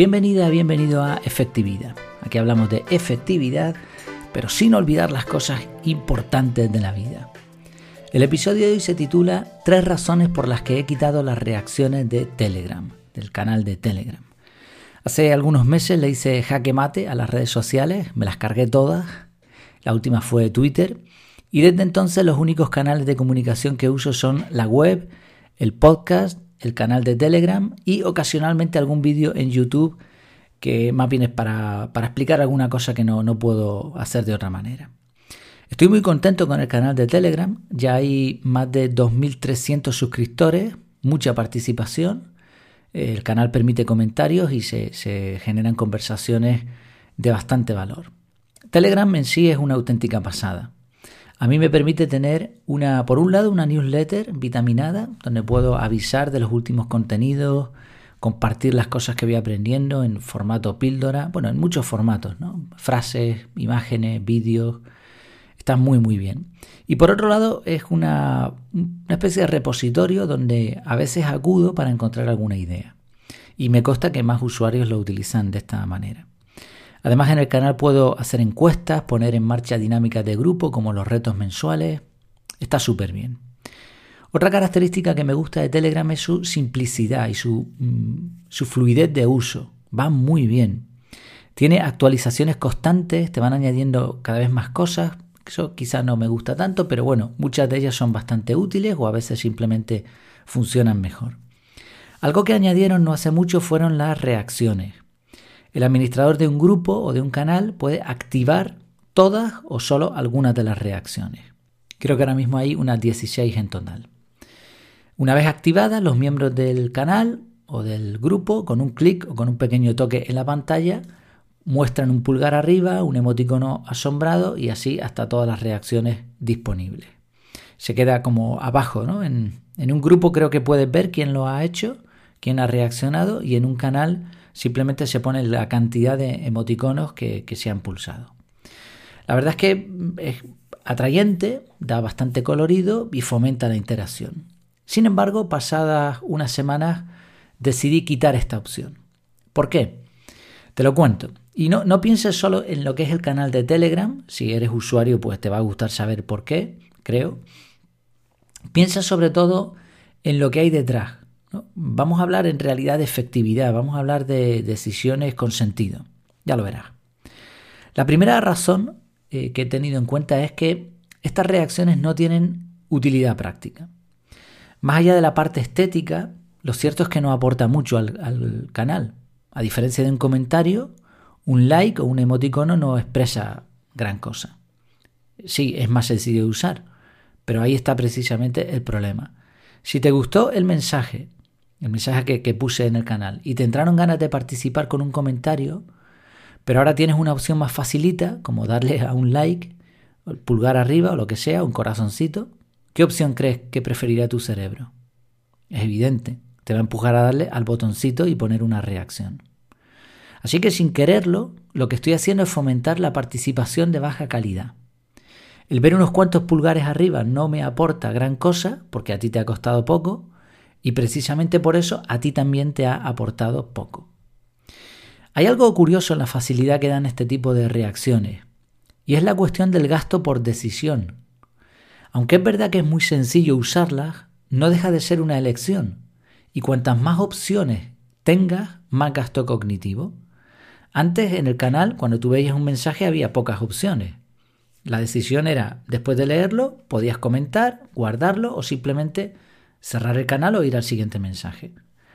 Bienvenida, bienvenido a Efectividad. Aquí hablamos de efectividad, pero sin olvidar las cosas importantes de la vida. El episodio de hoy se titula Tres razones por las que he quitado las reacciones de Telegram, del canal de Telegram. Hace algunos meses le hice jaque mate a las redes sociales, me las cargué todas. La última fue Twitter. Y desde entonces los únicos canales de comunicación que uso son la web, el podcast el canal de Telegram y ocasionalmente algún vídeo en YouTube que más bien es para, explicar alguna cosa que no, no puedo hacer de otra manera. Estoy muy contento con el canal de Telegram, ya hay más de 2.300 suscriptores, mucha participación, el canal permite comentarios y se, se generan conversaciones de bastante valor. Telegram en sí es una auténtica pasada. A mí me permite tener una, por un lado, una newsletter vitaminada, donde puedo avisar de los últimos contenidos, compartir las cosas que voy aprendiendo en formato píldora, bueno, en muchos formatos, ¿no? Frases, imágenes, vídeos. Está muy, muy bien. Y por otro lado, es una, una especie de repositorio donde a veces acudo para encontrar alguna idea. Y me consta que más usuarios lo utilizan de esta manera. Además en el canal puedo hacer encuestas, poner en marcha dinámicas de grupo como los retos mensuales. Está súper bien. Otra característica que me gusta de Telegram es su simplicidad y su, mm, su fluidez de uso. Va muy bien. Tiene actualizaciones constantes, te van añadiendo cada vez más cosas. Eso quizás no me gusta tanto, pero bueno, muchas de ellas son bastante útiles o a veces simplemente funcionan mejor. Algo que añadieron no hace mucho fueron las reacciones. El administrador de un grupo o de un canal puede activar todas o solo algunas de las reacciones. Creo que ahora mismo hay unas 16 en total. Una vez activadas, los miembros del canal o del grupo, con un clic o con un pequeño toque en la pantalla, muestran un pulgar arriba, un emoticono asombrado y así hasta todas las reacciones disponibles. Se queda como abajo, ¿no? En, en un grupo creo que puedes ver quién lo ha hecho, quién ha reaccionado y en un canal simplemente se pone la cantidad de emoticonos que, se han pulsado. La verdad es que es atrayente, da bastante colorido y fomenta la interacción. Sin embargo, pasadas unas semanas decidí quitar esta opción. ¿Por qué? Te lo cuento. Y no, no pienses solo en lo que es el canal de Telegram. Si eres usuario, pues te va a gustar saber por qué, creo. Piensa sobre todo en lo que hay detrás, Vamos a hablar en realidad de efectividad, vamos a hablar de decisiones con sentido. Ya lo verás. La primera razón eh, que he tenido en cuenta es que estas reacciones no tienen utilidad práctica. Más allá de la parte estética, lo cierto es que no aporta mucho al, al canal. A diferencia de un comentario, un like o un emoticono no expresa gran cosa. Sí, es más sencillo de usar, pero ahí está precisamente el problema. Si te gustó el mensaje el mensaje que, puse en el canal, y te entraron ganas de participar con un comentario, pero ahora tienes una opción más facilita, como darle a un like, pulgar arriba o lo que sea, un corazoncito, ¿qué opción crees que preferiría tu cerebro? Es evidente, te va a empujar a darle al botoncito y poner una reacción. Así que sin quererlo, lo que estoy haciendo es fomentar la participación de baja calidad. El ver unos cuantos pulgares arriba no me aporta gran cosa, porque a ti te ha costado poco, y precisamente por eso a ti también te ha aportado poco. Hay algo curioso en la facilidad que dan este tipo de reacciones, y es la cuestión del gasto por decisión. Aunque es verdad que es muy sencillo usarlas, no deja de ser una elección, y cuantas más opciones tengas, más gasto cognitivo. Antes en el canal, cuando tú veías un mensaje, había pocas opciones. La decisión era, después de leerlo, podías comentar, guardarlo o simplemente cerrar el canal o ir al siguiente mensaje.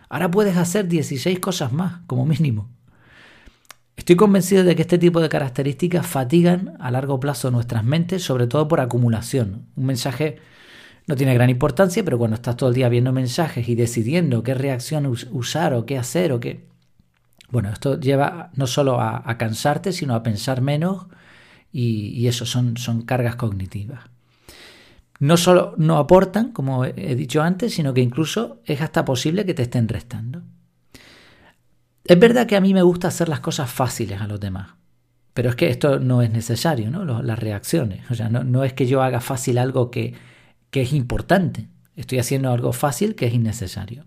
Ahora puedes hacer 16 cosas más, como mínimo. Estoy convencido de que este tipo de características fatigan a largo plazo nuestras mentes, sobre todo por acumulación. Un mensaje no tiene gran importancia, pero cuando estás todo el día viendo mensajes y decidiendo qué reacción usar o qué hacer o qué... Bueno, esto lleva no solo a, cansarte, sino a pensar menos y, eso son, son cargas cognitivas no solo no aportan, como he dicho antes, sino que incluso es hasta posible que te estén restando. Es verdad que a mí me gusta hacer las cosas fáciles a los demás, pero es que esto no es necesario, ¿no? Las reacciones. O sea, no, es que yo haga fácil algo que, que es importante. Estoy haciendo algo fácil que es innecesario.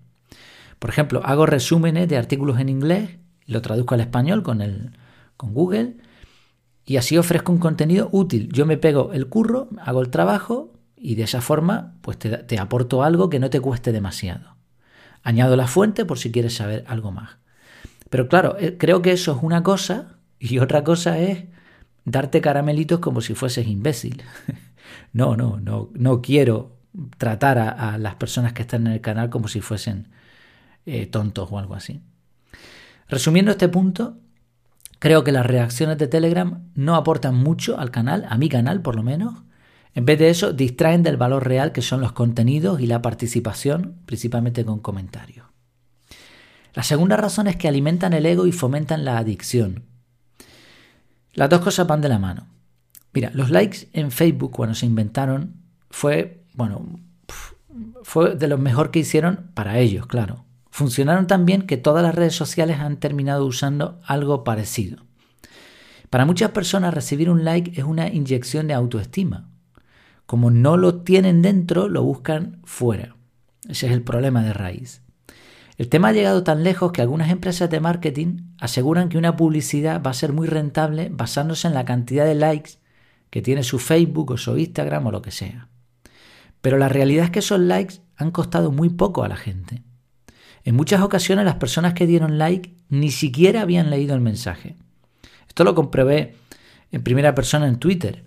Por ejemplo, hago resúmenes de artículos en inglés lo traduzco al español con, el, con Google y así ofrezco un contenido útil. Yo me pego el curro, hago el trabajo y de esa forma pues te, aporto algo que no te cueste demasiado. Añado la fuente por si quieres saber algo más. Pero claro, eh, creo que eso es una cosa y otra cosa es darte caramelitos como si fueses imbécil. no, no, no, no quiero tratar a, las personas que están en el canal como si fuesen eh, tontos o algo así. Resumiendo este punto, creo que las reacciones de Telegram no aportan mucho al canal, a mi canal por lo menos. En vez de eso, distraen del valor real que son los contenidos y la participación, principalmente con comentarios. La segunda razón es que alimentan el ego y fomentan la adicción. Las dos cosas van de la mano. Mira, los likes en Facebook cuando se inventaron fue, bueno, fue de lo mejor que hicieron para ellos, claro. Funcionaron tan bien que todas las redes sociales han terminado usando algo parecido. Para muchas personas recibir un like es una inyección de autoestima. Como no lo tienen dentro, lo buscan fuera. Ese es el problema de raíz. El tema ha llegado tan lejos que algunas empresas de marketing aseguran que una publicidad va a ser muy rentable basándose en la cantidad de likes que tiene su Facebook o su Instagram o lo que sea. Pero la realidad es que esos likes han costado muy poco a la gente. En muchas ocasiones las personas que dieron like ni siquiera habían leído el mensaje. Esto lo comprobé en primera persona en Twitter.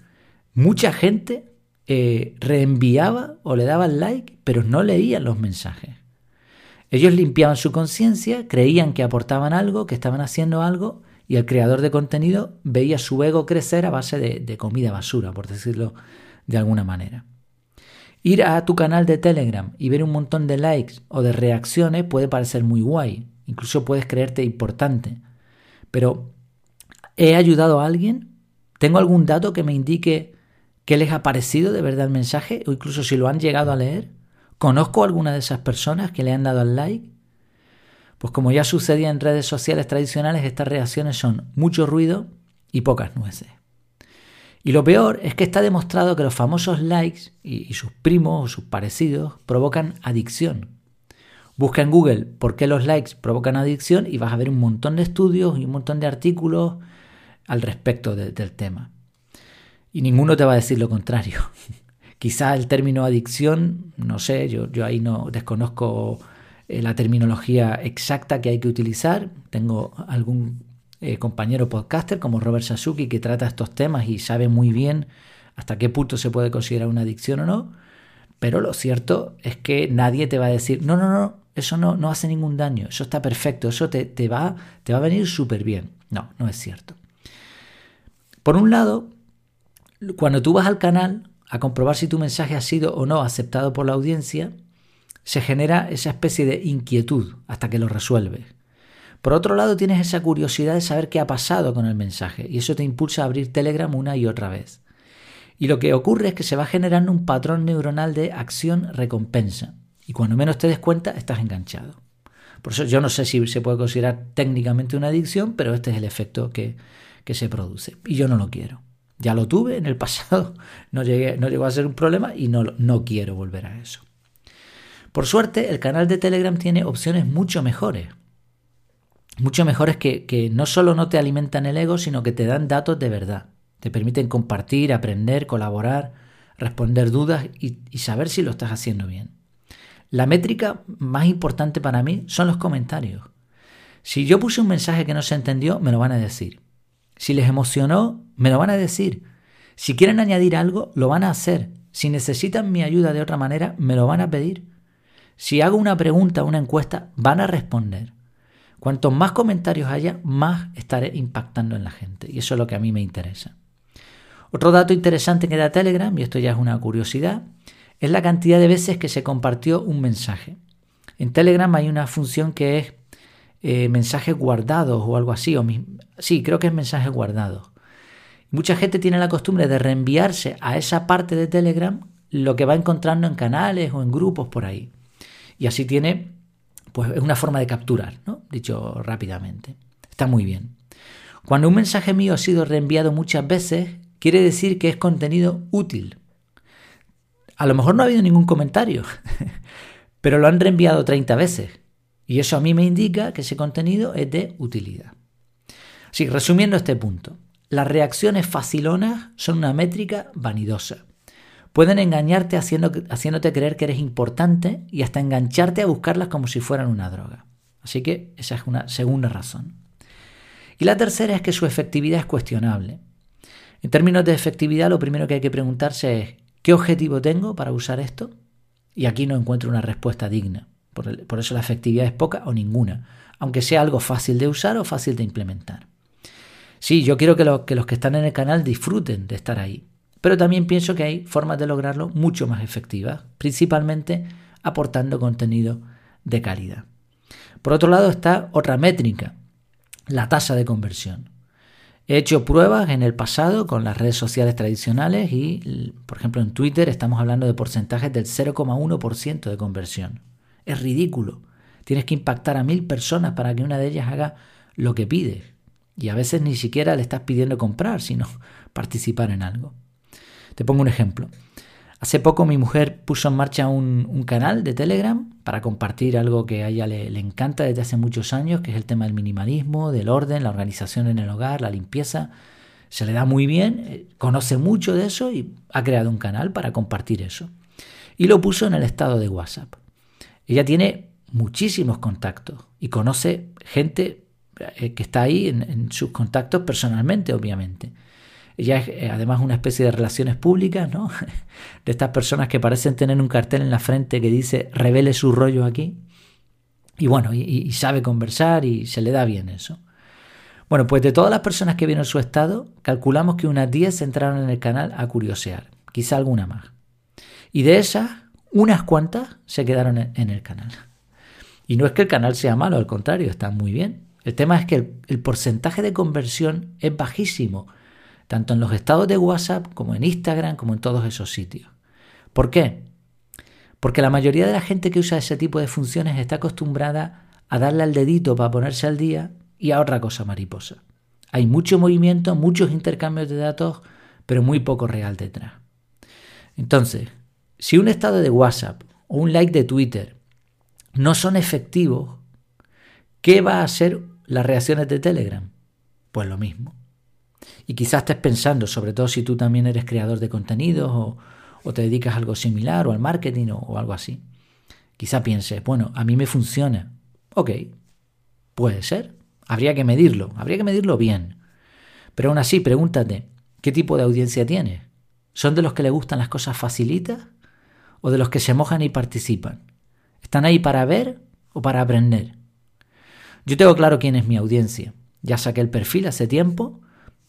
Mucha gente eh, reenviaba o le daban like, pero no leían los mensajes. Ellos limpiaban su conciencia, creían que aportaban algo, que estaban haciendo algo, y el creador de contenido veía su ego crecer a base de, comida basura, por decirlo de alguna manera. Ir a tu canal de Telegram y ver un montón de likes o de reacciones puede parecer muy guay, incluso puedes creerte importante. Pero, ¿he ayudado a alguien? ¿Tengo algún dato que me indique qué les ha parecido de verdad el mensaje o incluso si lo han llegado a leer? ¿Conozco a alguna de esas personas que le han dado al like? Pues como ya sucedía en redes sociales tradicionales, estas reacciones son mucho ruido y pocas nueces. Y lo peor es que está demostrado que los famosos likes y, sus primos o sus parecidos provocan adicción. Busca en Google por qué los likes provocan adicción y vas a ver un montón de estudios y un montón de artículos al respecto del tema. Y ninguno te va a decir lo contrario. Quizá el término adicción, no sé, yo, yo ahí no desconozco eh, la terminología exacta que hay que utilizar. Tengo algún eh, compañero podcaster como Robert Sasuki que trata estos temas y sabe muy bien hasta qué punto se puede considerar una adicción o no. Pero lo cierto es que nadie te va a decir, no, no, no, eso no, no hace ningún daño, eso está perfecto, eso te, te va, te va a venir súper bien. No, no es cierto. Por un lado, cuando tú vas al canal, a comprobar si tu mensaje ha sido o no aceptado por la audiencia, se genera esa especie de inquietud hasta que lo resuelves. Por otro lado, tienes esa curiosidad de saber qué ha pasado con el mensaje y eso te impulsa a abrir Telegram una y otra vez. Y lo que ocurre es que se va generando un patrón neuronal de acción-recompensa. Y cuando menos te des cuenta, estás enganchado. Por eso yo no sé si se puede considerar técnicamente una adicción, pero este es el efecto que, que se produce. Y yo no lo quiero. Ya lo tuve en el pasado, no, llegué, llegó a ser un problema y no, no quiero volver a eso. Por suerte, el canal de Telegram tiene opciones mucho mejores. Mucho mejores que, que no solo no te alimentan el ego, sino que te dan datos de verdad. Te permiten compartir, aprender, colaborar, responder dudas y saber si lo estás haciendo bien. La métrica más importante para mí son los comentarios. Si yo puse un mensaje que no se entendió, me lo van a decir. Si les emocionó, me lo van a decir. Si quieren añadir algo, lo van a hacer. Si necesitan mi ayuda de otra manera, me lo van a pedir. Si hago una pregunta, una encuesta, van a responder. Cuanto más comentarios haya, más estaré impactando en la gente. Y eso es lo que a mí me interesa. Otro dato interesante que da Telegram, y esto ya es una curiosidad, es la cantidad de veces que se compartió un mensaje. En Telegram hay una función que es eh, mensajes guardados o algo así. O sí, creo que es mensajes guardados. Mucha gente tiene la costumbre de reenviarse a esa parte de Telegram lo que va encontrando en canales o en grupos por ahí. Y así tiene, pues es una forma de capturar, ¿no? Dicho rápidamente. Está muy bien. Cuando un mensaje mío ha sido reenviado muchas veces, quiere decir que es contenido útil. A lo mejor no ha habido ningún comentario, pero lo han reenviado 30 veces. Y eso a mí me indica que ese contenido es de utilidad. Sí, resumiendo este punto, las reacciones facilonas son una métrica vanidosa. Pueden engañarte haciéndote creer que eres importante y hasta engancharte a buscarlas como si fueran una droga. Así que esa es una segunda razón. Y la tercera es que su efectividad es cuestionable. En términos de efectividad, lo primero que hay que preguntarse es, ¿qué objetivo tengo para usar esto? Y aquí no encuentro una respuesta digna. Por, eso la efectividad es poca o ninguna, aunque sea algo fácil de usar o fácil de implementar. Sí, yo quiero que, que los que están en el canal disfruten de estar ahí, pero también pienso que hay formas de lograrlo mucho más efectivas, principalmente aportando contenido de calidad. Por otro lado está otra métrica, la tasa de conversión. He hecho pruebas en el pasado con las redes sociales tradicionales y, por ejemplo, en Twitter estamos hablando de porcentajes del 0,1% de conversión. Es ridículo. Tienes que impactar a mil personas para que una de ellas haga lo que pides. Y a veces ni siquiera le estás pidiendo comprar, sino participar en algo. Te pongo un ejemplo. Hace poco mi mujer puso en marcha un, canal de Telegram para compartir algo que a ella le, encanta desde hace muchos años, que es el tema del minimalismo, del orden, la organización en el hogar, la limpieza. Se le da muy bien, eh, conoce mucho de eso y ha creado un canal para compartir eso. Y lo puso en el estado de WhatsApp. Ella tiene muchísimos contactos y conoce gente eh, que está ahí en, sus contactos personalmente, obviamente. Ella es eh, además una especie de relaciones públicas, ¿no? De estas personas que parecen tener un cartel en la frente que dice revele su rollo aquí. Y bueno, y, sabe conversar y se le da bien eso. Bueno, pues de todas las personas que vieron su estado, calculamos que unas 10 entraron en el canal a curiosear, quizá alguna más. Y de esas, unas cuantas se quedaron en el canal. Y no es que el canal sea malo, al contrario, está muy bien. El tema es que el, porcentaje de conversión es bajísimo, tanto en los estados de WhatsApp como en Instagram, como en todos esos sitios. ¿Por qué? Porque la mayoría de la gente que usa ese tipo de funciones está acostumbrada a darle al dedito para ponerse al día y a otra cosa mariposa. Hay mucho movimiento, muchos intercambios de datos, pero muy poco real detrás. Entonces, si un estado de WhatsApp o un like de Twitter no son efectivos, ¿qué va a ser las reacciones de Telegram? Pues lo mismo. Y quizás estés pensando, sobre todo si tú también eres creador de contenidos o, te dedicas a algo similar o al marketing o, o algo así. Quizá pienses, bueno, a mí me funciona. Ok, puede ser. Habría que medirlo, habría que medirlo bien. Pero aún así, pregúntate, ¿qué tipo de audiencia tienes? ¿Son de los que le gustan las cosas facilitas o de los que se mojan y participan? ¿Están ahí para ver o para aprender? Yo tengo claro quién es mi audiencia. Ya saqué el perfil hace tiempo,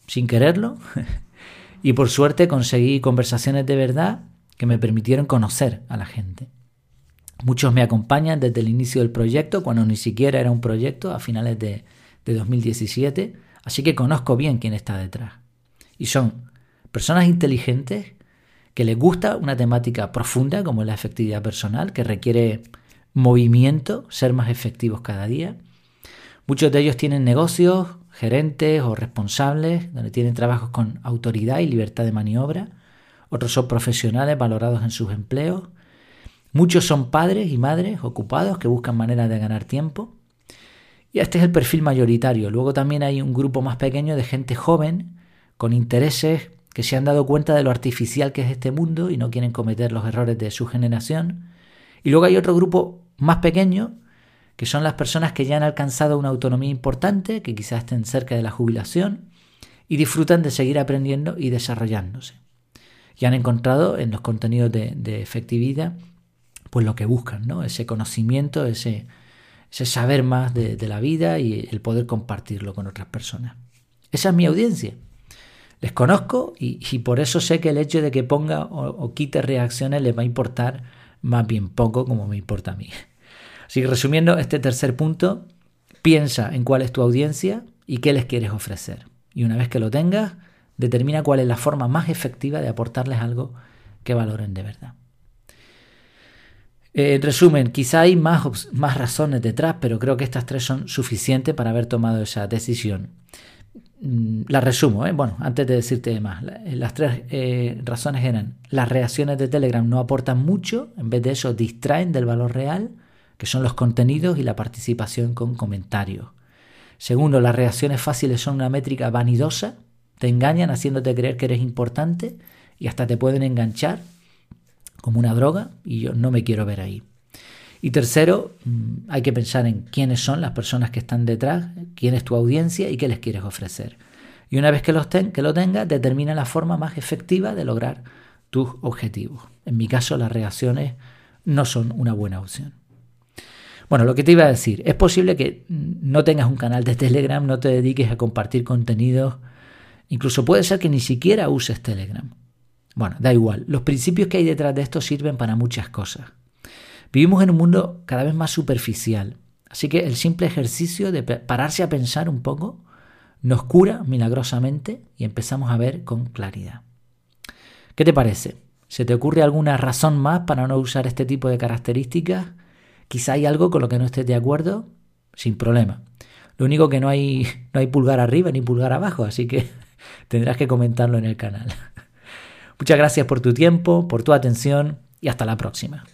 sin quererlo, y por suerte conseguí conversaciones de verdad que me permitieron conocer a la gente. Muchos me acompañan desde el inicio del proyecto, cuando ni siquiera era un proyecto, a finales de, 2017, así que conozco bien quién está detrás. Y son personas inteligentes que les gusta una temática profunda como la efectividad personal, que requiere movimiento, ser más efectivos cada día, Muchos de ellos tienen negocios, gerentes o responsables, donde tienen trabajos con autoridad y libertad de maniobra. Otros son profesionales valorados en sus empleos. Muchos son padres y madres ocupados que buscan maneras de ganar tiempo. Y este es el perfil mayoritario. Luego también hay un grupo más pequeño de gente joven, con intereses que se han dado cuenta de lo artificial que es este mundo y no quieren cometer los errores de su generación. Y luego hay otro grupo más pequeño que son las personas que ya han alcanzado una autonomía importante, que quizás estén cerca de la jubilación y disfrutan de seguir aprendiendo y desarrollándose. Y han encontrado en los contenidos de, efectividad pues lo que buscan, ¿no? ese conocimiento, ese, ese saber más de, la vida y el poder compartirlo con otras personas. Esa es mi audiencia. Les conozco y, por eso sé que el hecho de que ponga o, quite reacciones les va a importar más bien poco como me importa a mí. Así que resumiendo este tercer punto, piensa en cuál es tu audiencia y qué les quieres ofrecer. Y una vez que lo tengas, determina cuál es la forma más efectiva de aportarles algo que valoren de verdad. Eh, en resumen, quizá hay más, más razones detrás, pero creo que estas tres son suficientes para haber tomado esa decisión. Mm, la resumo, ¿eh? bueno, antes de decirte más. Las tres eh, razones eran, las reacciones de Telegram no aportan mucho, en vez de eso distraen del valor real que son los contenidos y la participación con comentarios. Segundo, las reacciones fáciles son una métrica vanidosa, te engañan haciéndote creer que eres importante y hasta te pueden enganchar como una droga y yo no me quiero ver ahí. Y tercero, mm, hay que pensar en quiénes son las personas que están detrás, quién es tu audiencia y qué les quieres ofrecer. Y una vez que, lo tengas, determina la forma más efectiva de lograr tus objetivos. En mi caso, las reacciones no son una buena opción. Bueno, lo que te iba a decir, es posible que no tengas un canal de Telegram, no te dediques a compartir contenidos, incluso puede ser que ni siquiera uses Telegram. Bueno, da igual, los principios que hay detrás de esto sirven para muchas cosas. Vivimos en un mundo cada vez más superficial, así que el simple ejercicio de pararse a pensar un poco nos cura milagrosamente y empezamos a ver con claridad. ¿Qué te parece? ¿Se te ocurre alguna razón más para no usar este tipo de características? Quizá hay algo con lo que no estés de acuerdo, sin problema. Lo único que no hay, no hay pulgar arriba ni pulgar abajo, así que tendrás que comentarlo en el canal. Muchas gracias por tu tiempo, por tu atención y hasta la próxima.